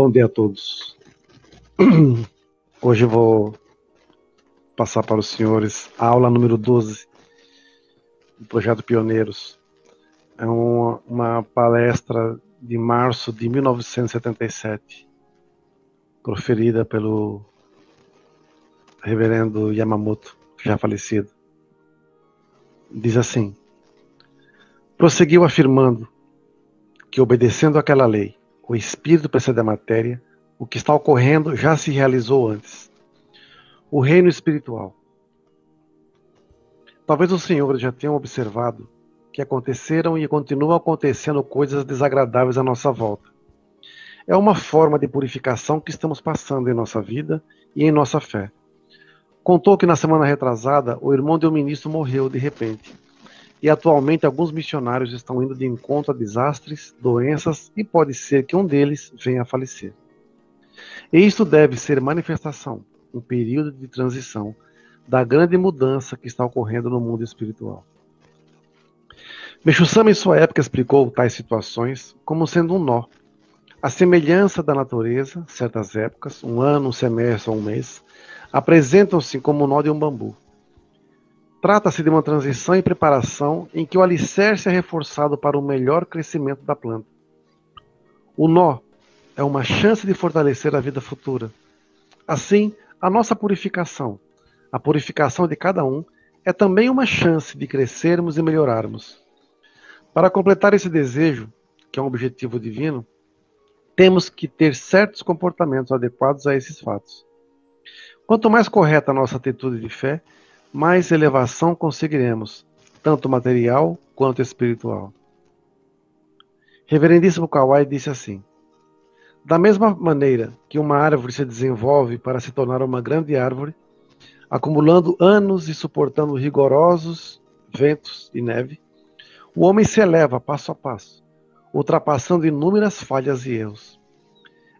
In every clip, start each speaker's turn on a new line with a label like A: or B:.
A: Bom dia a todos. Hoje vou passar para os senhores a aula número 12 do projeto Pioneiros. É uma, uma palestra de março de 1977, proferida pelo reverendo Yamamoto, já falecido. Diz assim: prosseguiu afirmando que, obedecendo àquela lei, o espírito precede a matéria, o que está ocorrendo já se realizou antes. O reino espiritual. Talvez os senhores já tenham observado que aconteceram e continuam acontecendo coisas desagradáveis à nossa volta. É uma forma de purificação que estamos passando em nossa vida e em nossa fé. Contou que na semana retrasada o irmão de um ministro morreu de repente e atualmente alguns missionários estão indo de encontro a desastres, doenças e pode ser que um deles venha a falecer. E isto deve ser manifestação, um período de transição da grande mudança que está ocorrendo no mundo espiritual. Meixo-sama, em sua época, explicou tais situações como sendo um nó. A semelhança da natureza, certas épocas, um ano, um semestre ou um mês, apresentam-se como o nó de um bambu. Trata-se de uma transição e preparação em que o alicerce é reforçado para o melhor crescimento da planta. O nó é uma chance de fortalecer a vida futura. Assim, a nossa purificação, a purificação de cada um, é também uma chance de crescermos e melhorarmos. Para completar esse desejo, que é um objetivo divino, temos que ter certos comportamentos adequados a esses fatos. Quanto mais correta a nossa atitude de fé, mais elevação conseguiremos, tanto material quanto espiritual. Reverendíssimo Kawai disse assim: Da mesma maneira que uma árvore se desenvolve para se tornar uma grande árvore, acumulando anos e suportando rigorosos ventos e neve, o homem se eleva passo a passo, ultrapassando inúmeras falhas e erros.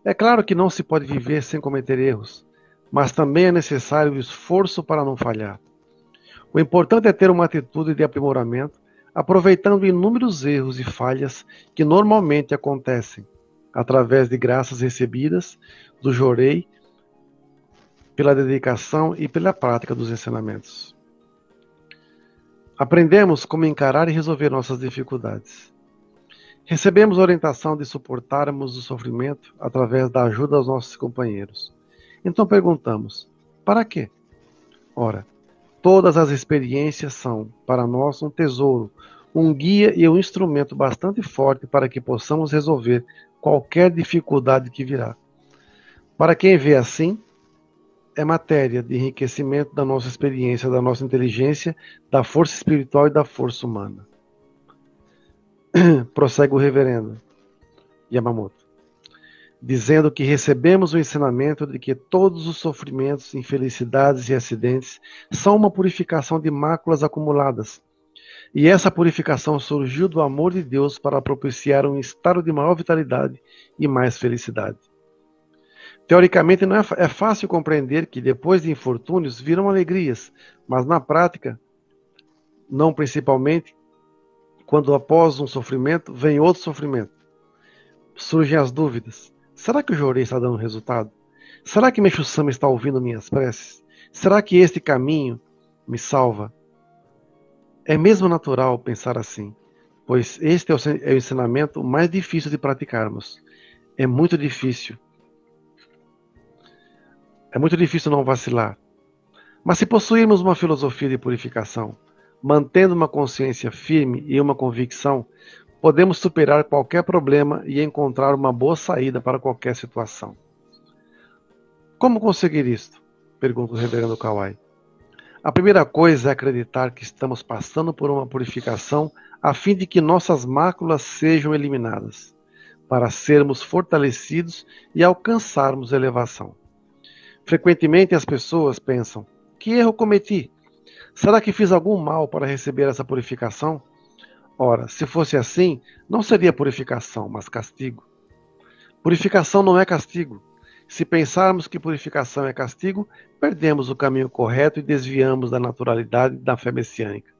A: É claro que não se pode viver sem cometer erros, mas também é necessário o esforço para não falhar. O importante é ter uma atitude de aprimoramento, aproveitando inúmeros erros e falhas que normalmente acontecem através de graças recebidas do Jorei, pela dedicação e pela prática dos ensinamentos. Aprendemos como encarar e resolver nossas dificuldades. Recebemos orientação de suportarmos o sofrimento através da ajuda aos nossos companheiros. Então perguntamos: para quê? Ora, Todas as experiências são, para nós, um tesouro, um guia e um instrumento bastante forte para que possamos resolver qualquer dificuldade que virá. Para quem vê assim, é matéria de enriquecimento da nossa experiência, da nossa inteligência, da força espiritual e da força humana. Prossegue o reverendo Yamamoto dizendo que recebemos o ensinamento de que todos os sofrimentos, infelicidades e acidentes são uma purificação de máculas acumuladas. E essa purificação surgiu do amor de Deus para propiciar um estado de maior vitalidade e mais felicidade. Teoricamente, não é, é fácil compreender que depois de infortúnios viram alegrias, mas na prática, não principalmente, quando após um sofrimento vem outro sofrimento. Surgem as dúvidas. Será que o Jorei está dando resultado? Será que Meixo Sama está ouvindo minhas preces? Será que este caminho me salva? É mesmo natural pensar assim, pois este é é o ensinamento mais difícil de praticarmos. É muito difícil. É muito difícil não vacilar. Mas se possuirmos uma filosofia de purificação, mantendo uma consciência firme e uma convicção, podemos superar qualquer problema e encontrar uma boa saída para qualquer situação. Como conseguir isto? Pergunta o reverendo Kawai. A primeira coisa é acreditar que estamos passando por uma purificação a fim de que nossas máculas sejam eliminadas, para sermos fortalecidos e alcançarmos elevação. Frequentemente as pessoas pensam: que erro cometi? Será que fiz algum mal para receber essa purificação? Ora, se fosse assim, não seria purificação, mas castigo. Purificação não é castigo. Se pensarmos que purificação é castigo, perdemos o caminho correto e desviamos da naturalidade da fé messiânica.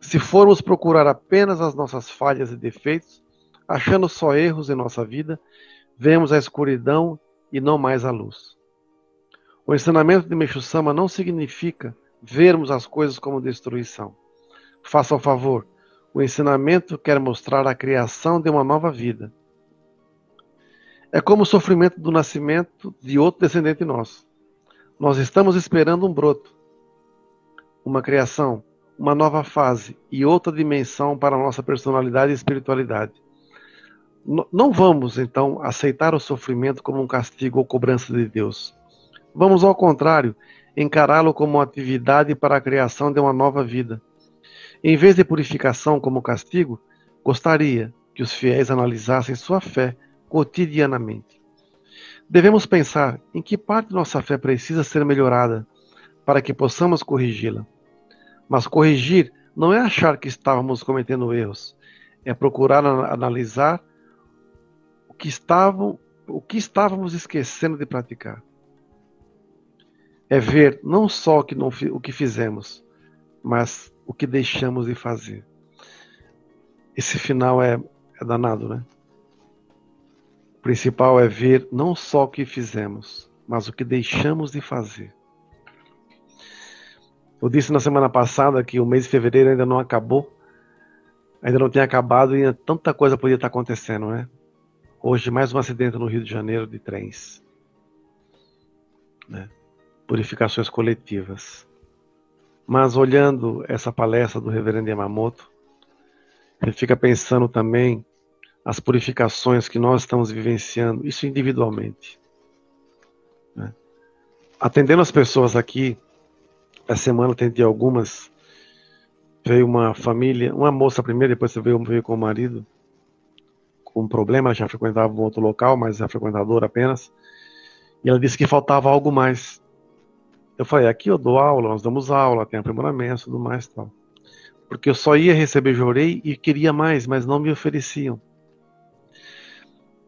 A: Se formos procurar apenas as nossas falhas e defeitos, achando só erros em nossa vida, vemos a escuridão e não mais a luz. O ensinamento de Meixo Sama não significa vermos as coisas como destruição. Faça o favor, o ensinamento quer mostrar a criação de uma nova vida. É como o sofrimento do nascimento de outro descendente nosso. Nós estamos esperando um broto, uma criação, uma nova fase e outra dimensão para a nossa personalidade e espiritualidade. Não vamos, então, aceitar o sofrimento como um castigo ou cobrança de Deus. Vamos, ao contrário, encará-lo como uma atividade para a criação de uma nova vida. Em vez de purificação como castigo, gostaria que os fiéis analisassem sua fé cotidianamente. Devemos pensar em que parte de nossa fé precisa ser melhorada para que possamos corrigi-la. Mas corrigir não é achar que estávamos cometendo erros, é procurar analisar o que, estavam, o que estávamos esquecendo de praticar. É ver não só o que, não, o que fizemos, mas o que deixamos de fazer. Esse final é, é danado, né? O principal é ver não só o que fizemos, mas o que deixamos de fazer. Eu disse na semana passada que o mês de fevereiro ainda não acabou, ainda não tinha acabado e tanta coisa podia estar acontecendo, né? Hoje, mais um acidente no Rio de Janeiro de trens. Né? Purificações coletivas. Mas olhando essa palestra do reverendo Yamamoto, ele fica pensando também as purificações que nós estamos vivenciando, isso individualmente. Né? Atendendo as pessoas aqui, essa semana eu tentei algumas. Veio uma família, uma moça primeiro, depois veio, veio com o marido, com um problema, já frequentava um outro local, mas é frequentadora apenas. E ela disse que faltava algo mais. Eu falei, aqui eu dou aula, nós damos aula, tem aprimoramento, tudo mais tal. Porque eu só ia receber jorei e queria mais, mas não me ofereciam.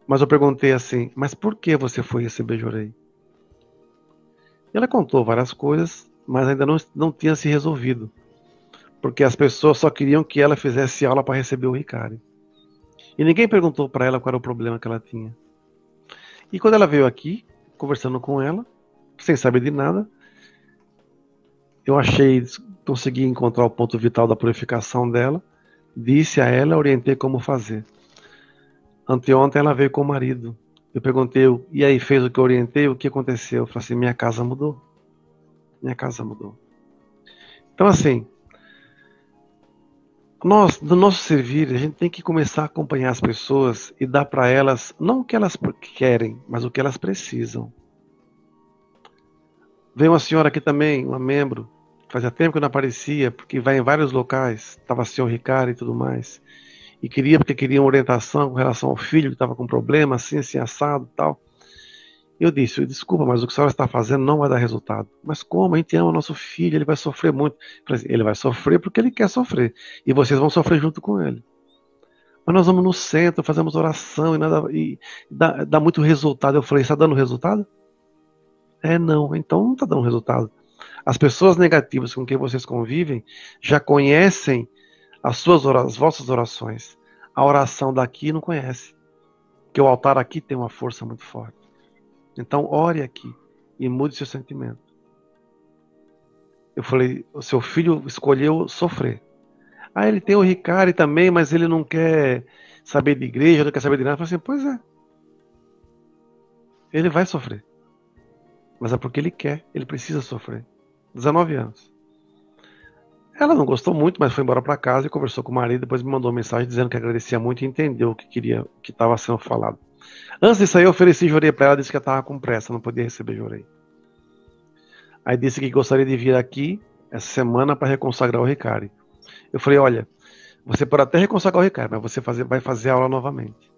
A: Mas eu perguntei assim, mas por que você foi receber jorei? Ela contou várias coisas, mas ainda não, não tinha se resolvido. Porque as pessoas só queriam que ela fizesse aula para receber o Ricardo. E ninguém perguntou para ela qual era o problema que ela tinha. E quando ela veio aqui, conversando com ela, sem saber de nada, eu achei, consegui encontrar o ponto vital da purificação dela, disse a ela, orientei como fazer. Anteontem ela veio com o marido. Eu perguntei, e aí fez o que eu orientei? O que aconteceu? Eu falei assim: minha casa mudou. Minha casa mudou. Então, assim, nós, no nosso servir, a gente tem que começar a acompanhar as pessoas e dar para elas, não o que elas querem, mas o que elas precisam. Veio uma senhora aqui também, uma membro, fazia tempo que não aparecia, porque vai em vários locais, estava senhor Ricardo e tudo mais, e queria, porque queria uma orientação com relação ao filho que estava com problema, assim, assim, assado e tal. Eu disse, desculpa, mas o que a senhora está fazendo não vai dar resultado. Mas como? A gente ama o nosso filho, ele vai sofrer muito. Assim, ele vai sofrer porque ele quer sofrer. E vocês vão sofrer junto com ele. Mas nós vamos no centro, fazemos oração e nada e dá, dá muito resultado. Eu falei, está dando resultado? É, não. Então não está dando resultado. As pessoas negativas com quem vocês convivem já conhecem as suas as vossas orações. A oração daqui não conhece. Que o altar aqui tem uma força muito forte. Então ore aqui e mude seu sentimento. Eu falei, o seu filho escolheu sofrer. Ah, ele tem o Ricardo também, mas ele não quer saber de igreja, não quer saber de nada. Eu falei assim, pois é. Ele vai sofrer. Mas é porque ele quer, ele precisa sofrer. 19 anos. Ela não gostou muito, mas foi embora para casa e conversou com o marido. Depois me mandou uma mensagem dizendo que agradecia muito e entendeu o que queria, o que estava sendo falado. Antes disso aí, eu ofereci jurei para ela, disse que eu estava com pressa, não podia receber jurei. Aí disse que gostaria de vir aqui essa semana para reconsagrar o Ricardo. Eu falei, olha, você pode até reconsagrar o Ricardo, mas você fazer, vai fazer aula novamente.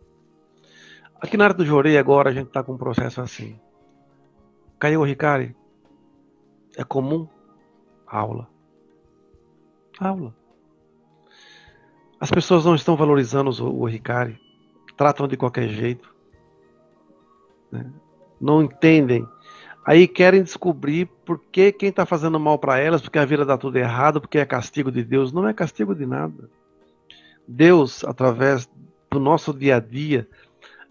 A: Aqui na área do Jorei agora a gente está com um processo assim. Caiu o Ricardo, é comum aula. Aula. As pessoas não estão valorizando o, Ricardo, tratam de qualquer jeito. Né? Não entendem. Aí querem descobrir por que quem está fazendo mal para elas, porque a vida dá tudo errado, porque é castigo de Deus. Não é castigo de nada. Deus, através do nosso dia a dia,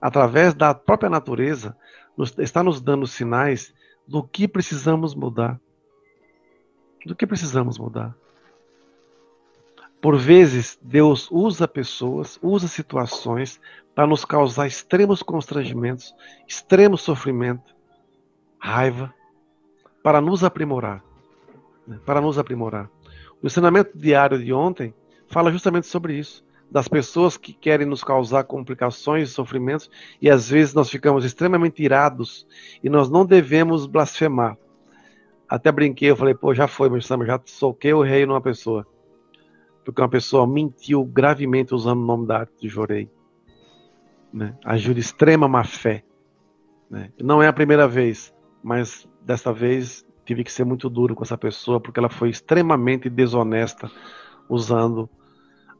A: através da própria natureza, nos, está nos dando sinais do que precisamos mudar. Do que precisamos mudar. Por vezes, Deus usa pessoas, usa situações para nos causar extremos constrangimentos, extremo sofrimento, raiva, para nos aprimorar. Né? Para nos aprimorar. O ensinamento diário de ontem fala justamente sobre isso. Das pessoas que querem nos causar complicações e sofrimentos, e às vezes nós ficamos extremamente irados e nós não devemos blasfemar. Até brinquei, eu falei, pô, já foi, meu Sam, já soquei o rei numa pessoa. Porque uma pessoa mentiu gravemente usando o nome da arte de Jorei. Né? Agiu de extrema má fé. Né? Não é a primeira vez, mas desta vez tive que ser muito duro com essa pessoa porque ela foi extremamente desonesta usando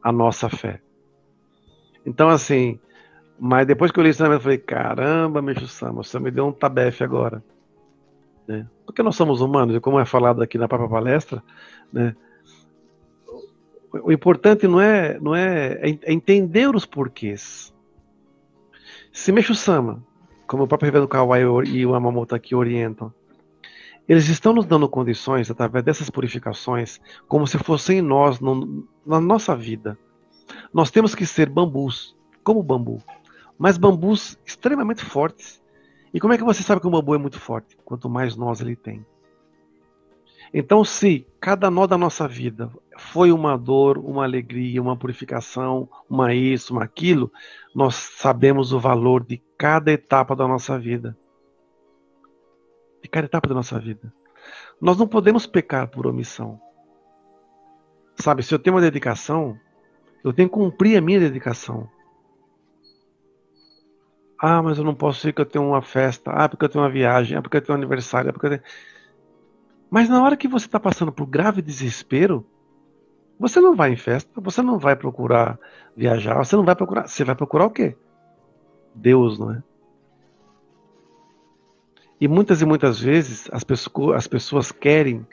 A: a nossa fé. Então, assim, mas depois que eu li isso, eu falei: caramba, Meixo Sama, você me deu um tabefe agora. Né? Porque nós somos humanos, e como é falado aqui na própria palestra, né? o importante não é, não é, é entender os porquês. Se Meixo Sama, como o próprio Reverendo Kawai e o Amamoto aqui orientam, eles estão nos dando condições, através dessas purificações, como se fossem nós, no, na nossa vida. Nós temos que ser bambus, como bambu, mas bambus extremamente fortes. E como é que você sabe que o bambu é muito forte? Quanto mais nós ele tem. Então, se cada nó da nossa vida foi uma dor, uma alegria, uma purificação, uma isso, uma aquilo, nós sabemos o valor de cada etapa da nossa vida cada etapa da nossa vida. Nós não podemos pecar por omissão. Sabe, se eu tenho uma dedicação, eu tenho que cumprir a minha dedicação. Ah, mas eu não posso ir porque eu tenho uma festa. Ah, porque eu tenho uma viagem. Ah, porque eu tenho um aniversário. Ah, porque eu tenho... Mas na hora que você está passando por grave desespero, você não vai em festa, você não vai procurar viajar, você não vai procurar. Você vai procurar o quê? Deus, não é? E muitas e muitas vezes as pessoas, as pessoas querem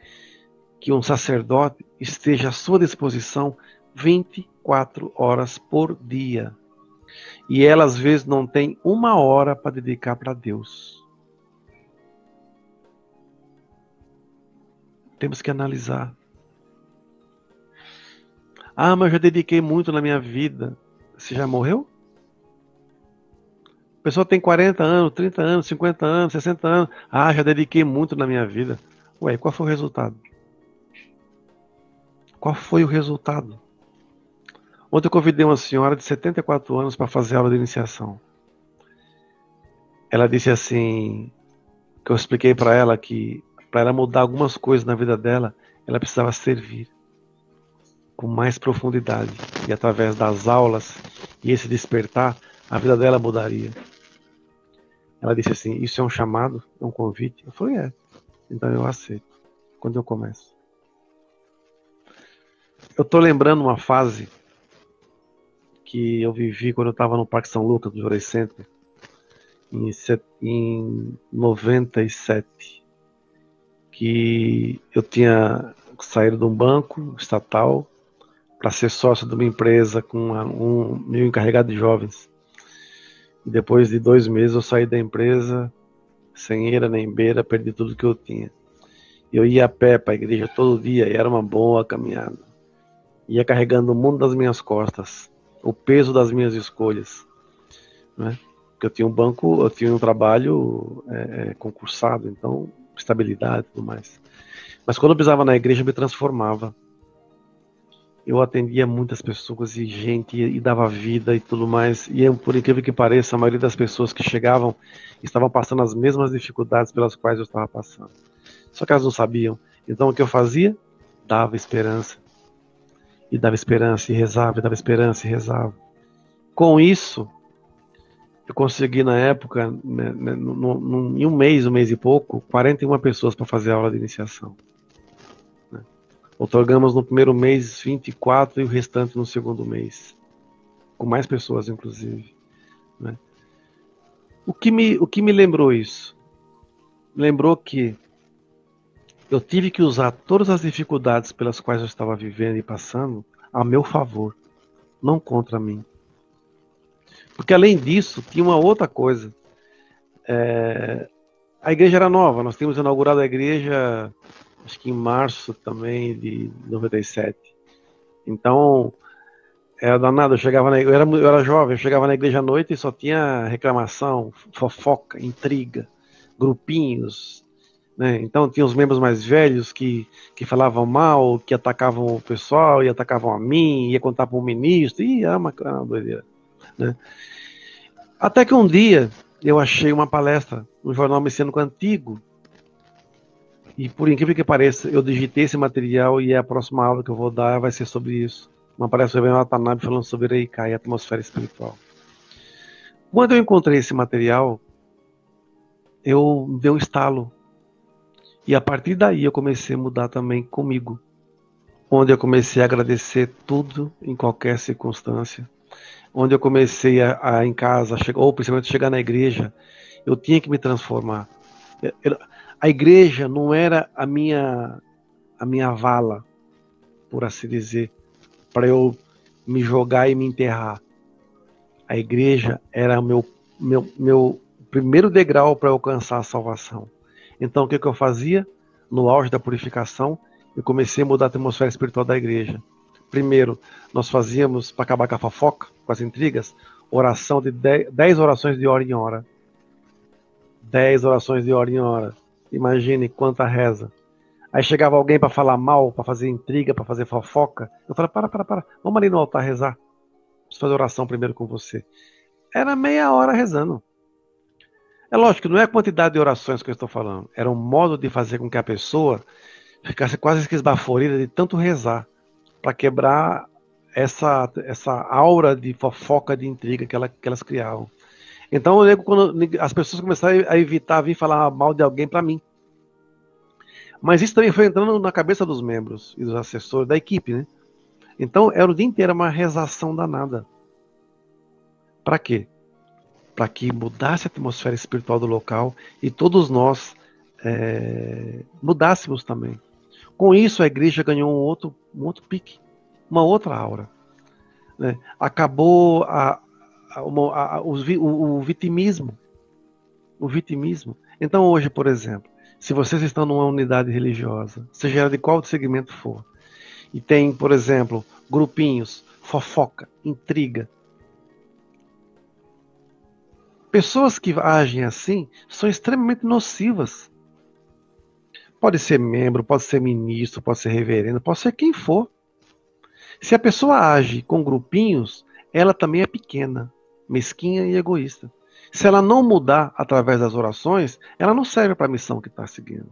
A: que um sacerdote esteja à sua disposição 24 horas por dia. E ela às vezes não tem uma hora para dedicar para Deus. Temos que analisar. Ah, mas eu já dediquei muito na minha vida. Você já morreu? A pessoa tem 40 anos, 30 anos, 50 anos, 60 anos. Ah, já dediquei muito na minha vida. Ué, qual foi o resultado? Qual foi o resultado? Ontem eu convidei uma senhora de 74 anos para fazer aula de iniciação. Ela disse assim, que eu expliquei para ela que para ela mudar algumas coisas na vida dela, ela precisava servir com mais profundidade e através das aulas e esse despertar, a vida dela mudaria. Ela disse assim: Isso é um chamado? É um convite? Eu falei: É. Então eu aceito. Quando eu começo. Eu estou lembrando uma fase que eu vivi quando eu estava no Parque São Lucas, do Jorei Center, em, em 97. Que eu tinha saído de um banco estatal para ser sócio de uma empresa com um meu encarregado de jovens. E depois de dois meses eu saí da empresa, sem eira nem beira, perdi tudo que eu tinha. Eu ia a pé para a igreja todo dia e era uma boa caminhada. Ia carregando o mundo das minhas costas, o peso das minhas escolhas. Né? Porque eu tinha um banco, eu tinha um trabalho é, é concursado, então estabilidade e tudo mais. Mas quando eu pisava na igreja, eu me transformava eu atendia muitas pessoas e gente e, dava vida e tudo mais. E por incrível que pareça, a maioria das pessoas que chegavam estavam passando as mesmas dificuldades pelas quais eu estava passando. Só que elas não sabiam. Então o que eu fazia? Dava esperança. E dava esperança e rezava, e dava esperança e rezava. Com isso, eu consegui na época, né, né, no, no, em um mês, um mês e pouco, 41 pessoas para fazer a aula de iniciação. Otorgamos no primeiro mês 24 e o restante no segundo mês. Com mais pessoas, inclusive. Né? O, que me, o que me lembrou isso? Lembrou que eu tive que usar todas as dificuldades pelas quais eu estava vivendo e passando a meu favor, não contra mim. Porque além disso, tinha uma outra coisa. É, a igreja era nova, nós tínhamos inaugurado a igreja, acho que em março também de 97. Então, era danado, eu chegava na, eu era, eu era jovem, eu chegava na igreja à noite e só tinha reclamação, fofoca, intriga, grupinhos, né? Então tinha os membros mais velhos que, que falavam mal, que atacavam o pessoal, e atacavam a mim, ia contar para o ministro, e era uma, era uma doideira. Né? Até que um dia eu achei uma palestra no jornal messiânico antigo, e por incrível que pareça, eu digitei esse material e a próxima aula que eu vou dar vai ser sobre isso. Uma palestra sobre Watanabe falando sobre Reikai e atmosfera espiritual. Quando eu encontrei esse material, eu dei um estalo e a partir daí eu comecei a mudar também comigo. Onde eu comecei a agradecer tudo em qualquer circunstância. Onde eu comecei a, a em casa, ou principalmente chegar na igreja, eu tinha que me transformar. A igreja não era a minha a minha vala, por assim dizer, para eu me jogar e me enterrar. A igreja era meu, meu, meu primeiro degrau para alcançar a salvação. Então o que, que eu fazia? No auge da purificação, eu comecei a mudar a atmosfera espiritual da igreja. Primeiro, nós fazíamos, para acabar com a fofoca, com as intrigas, oração de 10 orações de hora em hora. 10 orações de hora em hora. Imagine quanta reza. Aí chegava alguém para falar mal, para fazer intriga, para fazer fofoca. Eu falei: para, para, para. Vamos ali no altar rezar. Preciso fazer oração primeiro com você. Era meia hora rezando. É lógico que não é a quantidade de orações que eu estou falando, era um modo de fazer com que a pessoa ficasse quase esbaforida de tanto rezar, para quebrar essa, essa aura de fofoca, de intriga que, ela, que elas criavam. Então quando as pessoas começaram a evitar vir falar mal de alguém para mim. Mas isso também foi entrando na cabeça dos membros e dos assessores da equipe, né? Então era o dia inteiro uma rezação danada. Para quê? para que mudasse a atmosfera espiritual do local e todos nós é, mudássemos também. Com isso, a igreja ganhou um outro, um outro pique, uma outra aura. Né? Acabou a, a, o, o, o vitimismo. O vitimismo. Então, hoje, por exemplo, se vocês estão numa unidade religiosa, seja ela de qual segmento for, e tem, por exemplo, grupinhos, fofoca, intriga, Pessoas que agem assim são extremamente nocivas. Pode ser membro, pode ser ministro, pode ser reverendo, pode ser quem for. Se a pessoa age com grupinhos, ela também é pequena, mesquinha e egoísta. Se ela não mudar através das orações, ela não serve para a missão que está seguindo.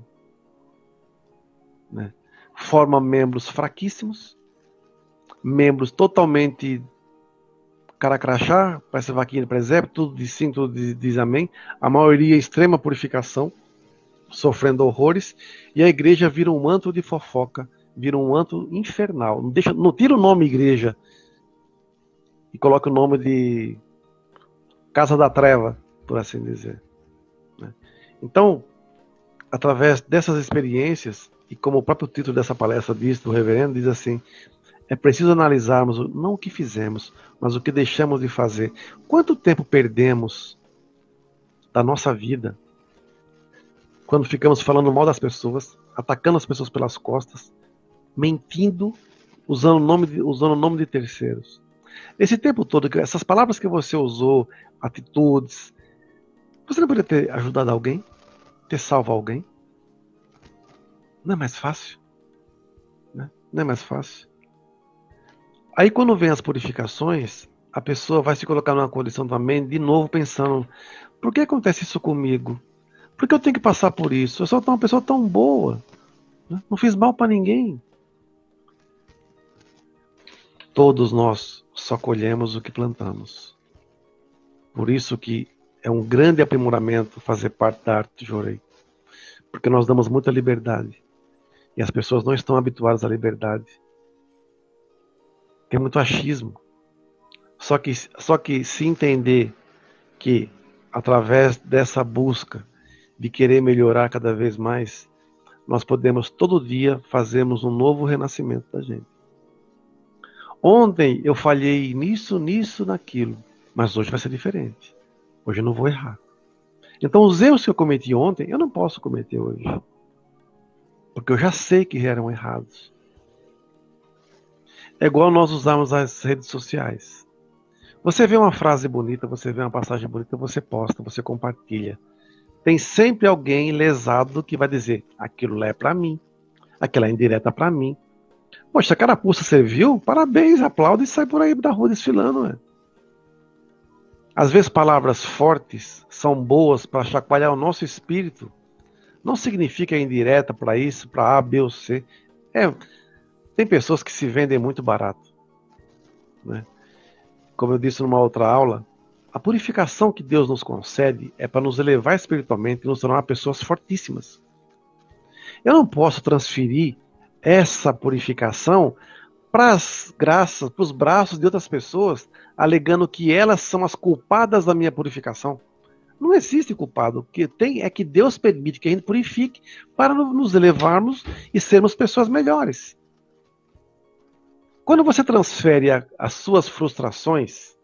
A: Né? Forma membros fraquíssimos, membros totalmente cara crachá, parece vaquinha de exemplo, tudo diz sim, tudo diz amém. A maioria extrema purificação, sofrendo horrores, e a igreja vira um manto de fofoca, vira um manto infernal. Não, deixa, não tira o nome igreja e coloca o nome de Casa da Treva, por assim dizer. Né? Então, através dessas experiências, e como o próprio título dessa palestra diz, do reverendo, diz assim: é preciso analisarmos não o que fizemos, mas o que deixamos de fazer. Quanto tempo perdemos da nossa vida quando ficamos falando mal das pessoas, atacando as pessoas pelas costas, mentindo, usando o nome usando o nome de terceiros? Esse tempo todo, essas palavras que você usou, atitudes, você não poderia ter ajudado alguém? Ter salvo alguém? Não é mais fácil? Né? Não é mais fácil? Aí quando vem as purificações, a pessoa vai se colocar numa condição também, de novo pensando, por que acontece isso comigo? Por que eu tenho que passar por isso? Eu sou uma pessoa tão boa. Né? Não fiz mal para ninguém. Todos nós só colhemos o que plantamos. Por isso que é um grande aprimoramento fazer parte da arte de Jorei. Porque nós damos muita liberdade. E as pessoas não estão habituadas à liberdade. Tem muito achismo. Só que, só que se entender que através dessa busca de querer melhorar cada vez mais, nós podemos todo dia fazermos um novo renascimento da gente. Ontem eu falhei nisso, nisso, naquilo. Mas hoje vai ser diferente. Hoje eu não vou errar. Então, os erros que eu cometi ontem, eu não posso cometer hoje. Porque eu já sei que eram errados. É igual nós usamos as redes sociais. Você vê uma frase bonita, você vê uma passagem bonita, você posta, você compartilha. Tem sempre alguém lesado que vai dizer: aquilo lá é para mim, aquilo é indireta para mim. Poxa, a carapuça serviu? Parabéns, aplaude e sai por aí da rua desfilando. Às vezes palavras fortes são boas para chacoalhar o nosso espírito. Não significa indireta para isso, para A, B ou C. É, tem pessoas que se vendem muito barato. Né? Como eu disse numa outra aula, a purificação que Deus nos concede é para nos elevar espiritualmente e nos tornar pessoas fortíssimas. Eu não posso transferir essa purificação para as graças, para os braços de outras pessoas, alegando que elas são as culpadas da minha purificação. Não existe culpado. O que tem é que Deus permite que a gente purifique para nos elevarmos e sermos pessoas melhores. Quando você transfere a, as suas frustrações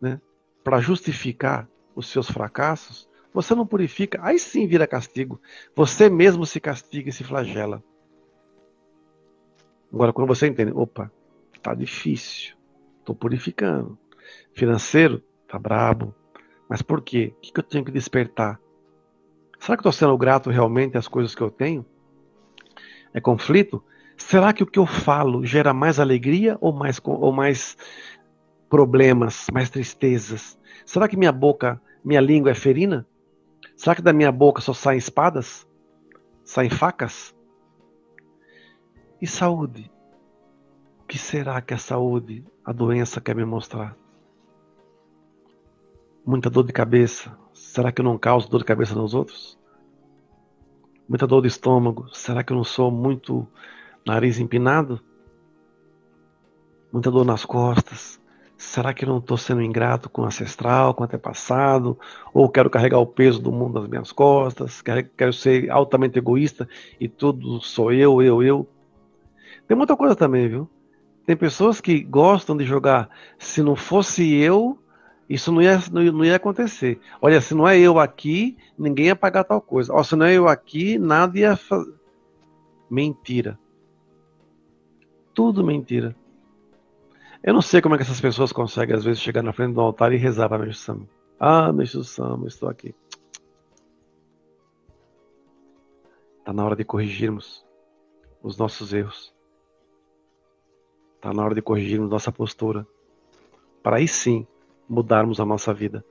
A: né, para justificar os seus fracassos, você não purifica, aí sim vira castigo. Você mesmo se castiga e se flagela. Agora, quando você entende, opa, tá difícil, tô purificando. Financeiro, tá brabo. Mas por quê? O que, eu tenho que despertar? Será que estou sendo grato realmente às coisas que eu tenho? É conflito? Será que o que eu falo gera mais alegria ou mais, ou mais problemas, mais tristezas? Será que minha boca, minha língua é ferina? Será que da minha boca só saem espadas? Saem facas? E saúde? O que será que a saúde, a doença quer me mostrar? Muita dor de cabeça. Será que eu não causo dor de cabeça nos outros? Muita dor de estômago. Será que eu não sou muito nariz empinado? Muita dor nas costas. Será que eu não estou sendo ingrato com o ancestral, com o antepassado? Ou quero carregar o peso do mundo nas minhas costas? Quero, quero ser altamente egoísta e tudo sou eu, eu, eu? Tem muita coisa também, viu? Tem pessoas que gostam de jogar. Se não fosse eu, isso não ia, não ia acontecer. Olha, se não é eu aqui, ninguém ia pagar tal coisa. Ó, se não é eu aqui, nada ia fazer. Mentira. Tudo mentira. Eu não sei como é que essas pessoas conseguem, às vezes, chegar na frente do altar e rezar para Meixo Sama. Ah, Meixo Sama, estou aqui. Está na hora de corrigirmos os nossos erros. Está na hora de corrigirmos nossa postura. Para aí sim mudarmos a nossa vida.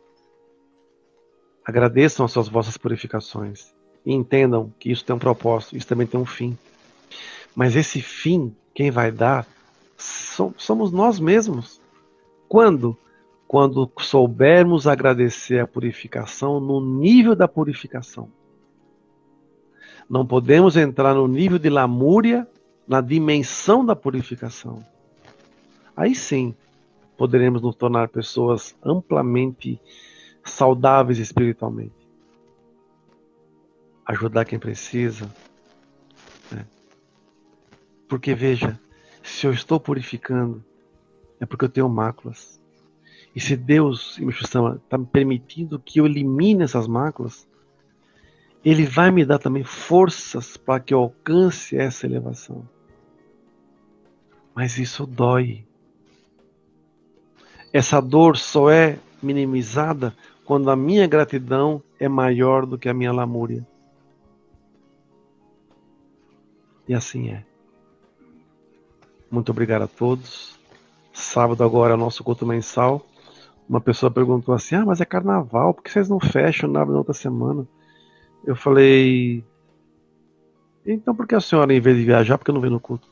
A: Agradeçam as suas vossas purificações e entendam que isso tem um propósito, isso também tem um fim. Mas esse fim, quem vai dar, somos nós mesmos. Quando? Quando soubermos agradecer a purificação no nível da purificação. Não podemos entrar no nível de lamúria na dimensão da purificação aí sim poderemos nos tornar pessoas amplamente saudáveis espiritualmente. Ajudar quem precisa. Né? Porque veja, se eu estou purificando, é porque eu tenho máculas. E se Deus, está me permitindo que eu elimine essas máculas, Ele vai me dar também forças para que eu alcance essa elevação. Mas isso dói. Essa dor só é minimizada quando a minha gratidão é maior do que a minha lamúria. E assim é. Muito obrigado a todos. Sábado agora é o nosso culto mensal. Uma pessoa perguntou assim: Ah, mas é carnaval, por que vocês não fecham na outra semana? Eu falei: Então por que a senhora, em vez de viajar, por que não vem no culto?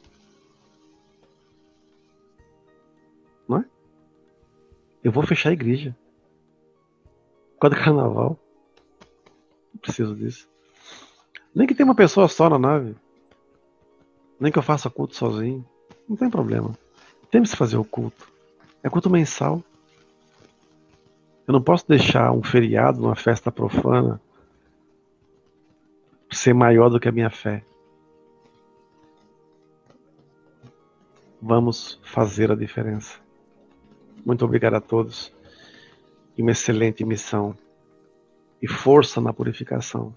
A: Eu vou fechar a igreja. Por causa do carnaval. Não preciso disso. Nem que tenha uma pessoa só na nave. Nem que eu faça culto sozinho. Não tem problema. Temos que fazer o culto. É culto mensal. Eu não posso deixar um feriado, uma festa profana, ser maior do que a minha fé. Vamos fazer a diferença. Muito obrigado a todos. E uma excelente missão. E força na purificação.